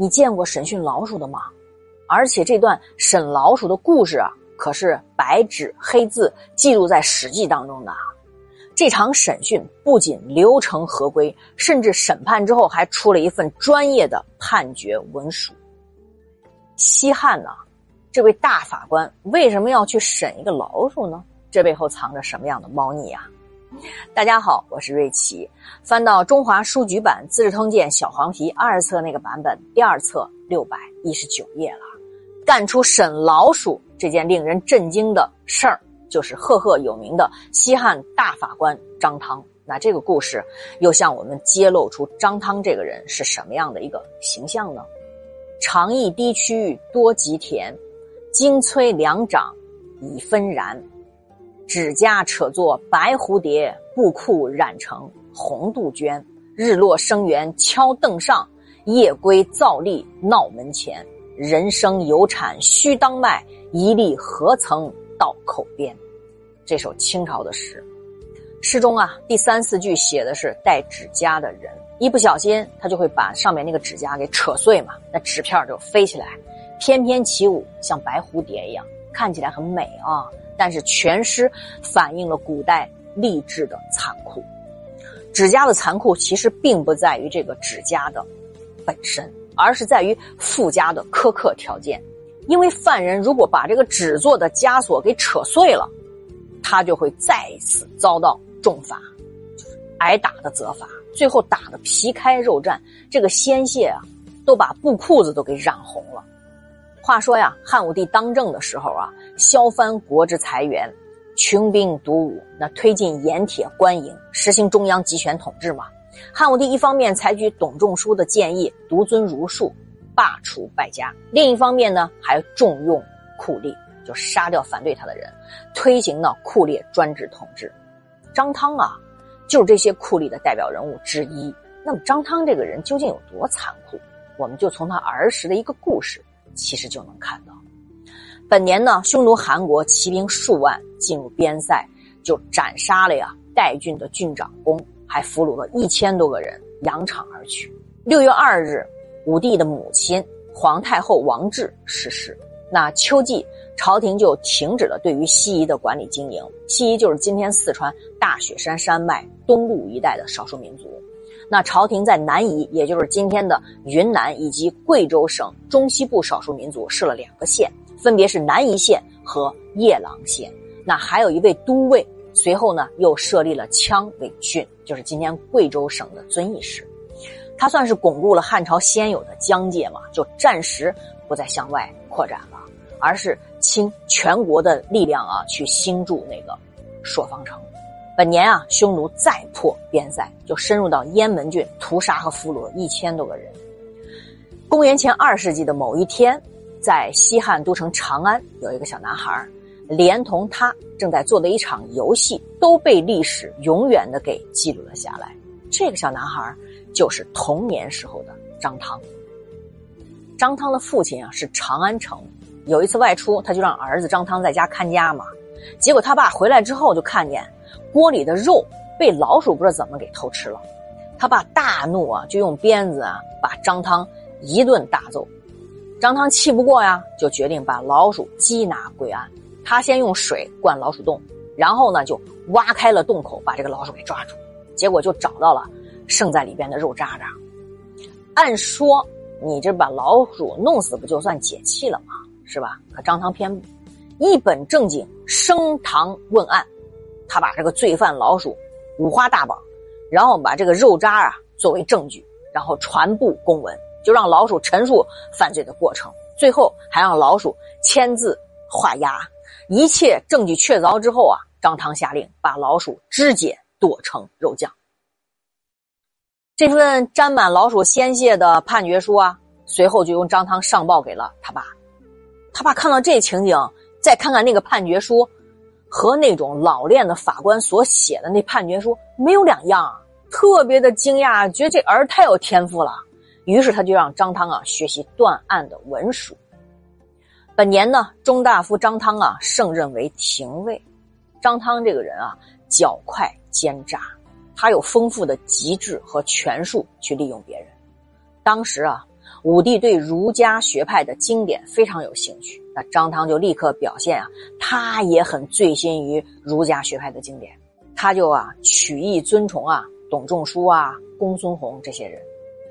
你见过审讯老鼠的吗？而且这段审老鼠的故事啊，可是白纸黑字记录在《史记》当中的。这场审讯不仅流程合规，甚至审判之后还出了一份专业的判决文书。西汉呢，这位大法官为什么要去审一个老鼠呢？这背后藏着什么样的猫腻啊？大家好，我是瑞奇。翻到中华书局版《资治通鉴》小黄皮二册那个版本，第二册六百一十九页了。干出审老鼠这件令人震惊的事儿。就是赫赫有名的西汉大法官张汤。那这个故事又向我们揭露出张汤这个人是什么样的一个形象呢？长邑低区多吉田，精催两掌已纷然。指甲扯作白蝴蝶，布裤染成红杜鹃。日落生源敲凳上，夜归灶立闹门前。人生有产须当卖，一粒何曾？到口边，这首清朝的诗，诗中啊第三四句写的是带指甲的人，一不小心他就会把上面那个指甲给扯碎嘛，那纸片就飞起来，翩翩起舞，像白蝴蝶一样，看起来很美啊。但是全诗反映了古代吏治的残酷，指甲的残酷其实并不在于这个指甲的本身，而是在于附加的苛刻条件。因为犯人如果把这个纸做的枷锁给扯碎了，他就会再一次遭到重罚，就是挨打的责罚，最后打的皮开肉绽，这个鲜血啊，都把布裤子都给染红了。话说呀，汉武帝当政的时候啊，削藩国之财源，穷兵黩武，那推进盐铁官营，实行中央集权统治嘛。汉武帝一方面采取董仲舒的建议，独尊儒术。罢黜败家，另一方面呢，还重用酷吏，就杀掉反对他的人，推行呢酷吏专制统治。张汤啊，就是这些酷吏的代表人物之一。那么张汤这个人究竟有多残酷？我们就从他儿时的一个故事，其实就能看到。本年呢，匈奴韩国骑兵数万进入边塞，就斩杀了呀代郡的郡长公，还俘虏了一千多个人，扬长而去。六月二日。武帝的母亲皇太后王治逝世，那秋季朝廷就停止了对于西夷的管理经营。西夷就是今天四川大雪山山脉东路一带的少数民族。那朝廷在南夷，也就是今天的云南以及贵州省中西部少数民族设了两个县，分别是南夷县和夜郎县。那还有一位都尉，随后呢又设立了羌为郡，就是今天贵州省的遵义市。他算是巩固了汉朝先有的疆界嘛，就暂时不再向外扩展了，而是倾全国的力量啊，去兴筑那个朔方城。本年啊，匈奴再破边塞，就深入到雁门郡，屠杀和俘虏了一千多个人。公元前二世纪的某一天，在西汉都城长安，有一个小男孩，连同他正在做的一场游戏，都被历史永远的给记录了下来。这个小男孩。就是童年时候的张汤。张汤的父亲啊是长安城，有一次外出，他就让儿子张汤在家看家嘛。结果他爸回来之后，就看见锅里的肉被老鼠不知道怎么给偷吃了。他爸大怒啊，就用鞭子啊把张汤一顿大揍。张汤气不过呀，就决定把老鼠缉拿归案。他先用水灌老鼠洞，然后呢就挖开了洞口，把这个老鼠给抓住。结果就找到了。剩在里边的肉渣渣，按说你这把老鼠弄死不就算解气了吗？是吧？可张汤偏不，一本正经升堂问案，他把这个罪犯老鼠五花大绑，然后把这个肉渣啊作为证据，然后传布公文，就让老鼠陈述犯罪的过程，最后还让老鼠签字画押。一切证据确凿之后啊，张汤下令把老鼠肢解剁成肉酱。这份沾满老鼠鲜血的判决书啊，随后就由张汤上报给了他爸。他爸看到这情景，再看看那个判决书，和那种老练的法官所写的那判决书没有两样，啊特别的惊讶，觉得这儿太有天赋了。于是他就让张汤啊学习断案的文书。本年呢，中大夫张汤啊胜任为廷尉。张汤这个人啊，狡快奸诈。他有丰富的机智和权术去利用别人。当时啊，武帝对儒家学派的经典非常有兴趣，张汤就立刻表现啊，他也很醉心于儒家学派的经典，他就啊曲意尊崇啊董仲舒啊公孙弘这些人，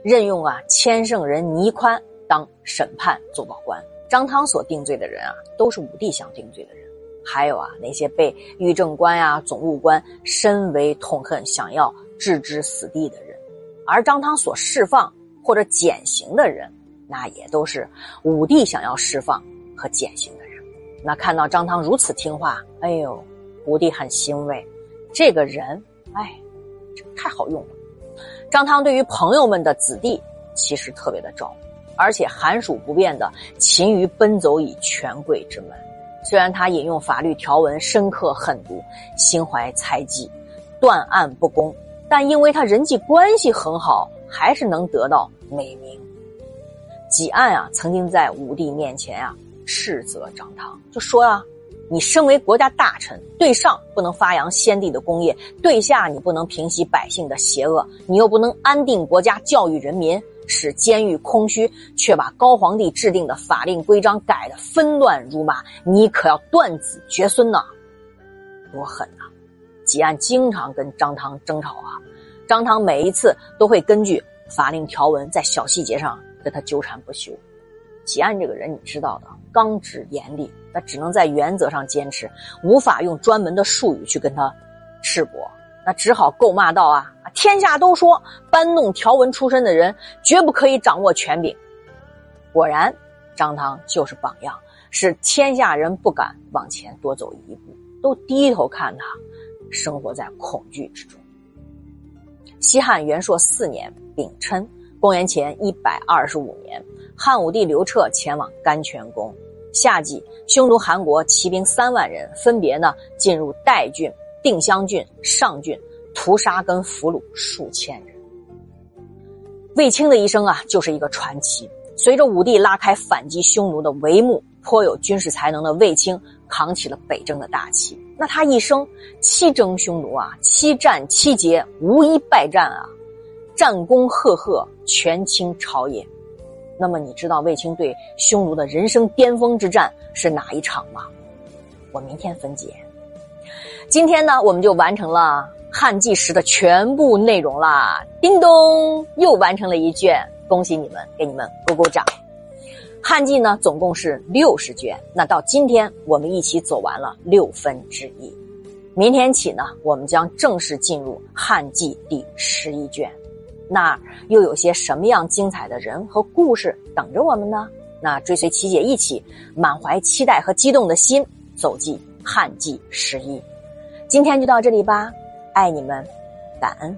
任用啊千圣人倪宽当审判奏报官。张汤所定罪的人啊，都是武帝想定罪的人，还有啊那些被御政官呀总务官深为痛恨，想要置之死地的人，而张汤所释放。或者减刑的人，那也都是武帝想要释放和减刑的人。那看到张汤如此听话，哎呦，武帝很欣慰。这个人，哎，这太好用了。张汤对于朋友们的子弟，其实特别的照顾，而且寒暑不变的勤于奔走以权贵之门。虽然他引用法律条文深刻狠毒，心怀猜忌，断案不公，但因为他人际关系很好，还是能得到。美名，几案啊，曾经在武帝面前啊斥责张汤，就说啊，你身为国家大臣，对上不能发扬先帝的功业，对下你不能平息百姓的邪恶，你又不能安定国家、教育人民，使监狱空虚，却把高皇帝制定的法令规章改得纷乱如麻，你可要断子绝孙呐！多狠呐！几案经常跟张汤争吵啊，张汤每一次都会根据。法令条文在小细节上跟他纠缠不休，吉安这个人你知道的，刚直严厉，那只能在原则上坚持，无法用专门的术语去跟他赤膊，那只好够骂道啊，天下都说搬弄条文出身的人绝不可以掌握权柄。果然，张汤就是榜样，使天下人不敢往前多走一步，都低头看他，生活在恐惧之中。西汉元朔四年丙辰，公元前一百二十五年，汉武帝刘彻前往甘泉宫。夏季，匈奴韩国骑兵三万人，分别呢进入代郡、定襄郡、上郡，屠杀跟俘虏数千人。卫青的一生啊，就是一个传奇。随着武帝拉开反击匈奴的帷幕，颇有军事才能的卫青扛起了北征的大旗。那他一生七征匈奴啊，七战七捷，无一败战啊，战功赫赫，权倾朝野。那么你知道卫青对匈奴的人生巅峰之战是哪一场吗？我明天分解。今天呢，我们就完成了汉纪时的全部内容啦！叮咚，又完成了一卷，恭喜你们，给你们鼓鼓掌。汉纪呢，总共是六十卷。那到今天，我们一起走完了六分之一。明天起呢，我们将正式进入汉纪第十一卷。那又有些什么样精彩的人和故事等着我们呢？那追随琪姐一起，满怀期待和激动的心，走进汉季十一。今天就到这里吧，爱你们，感恩。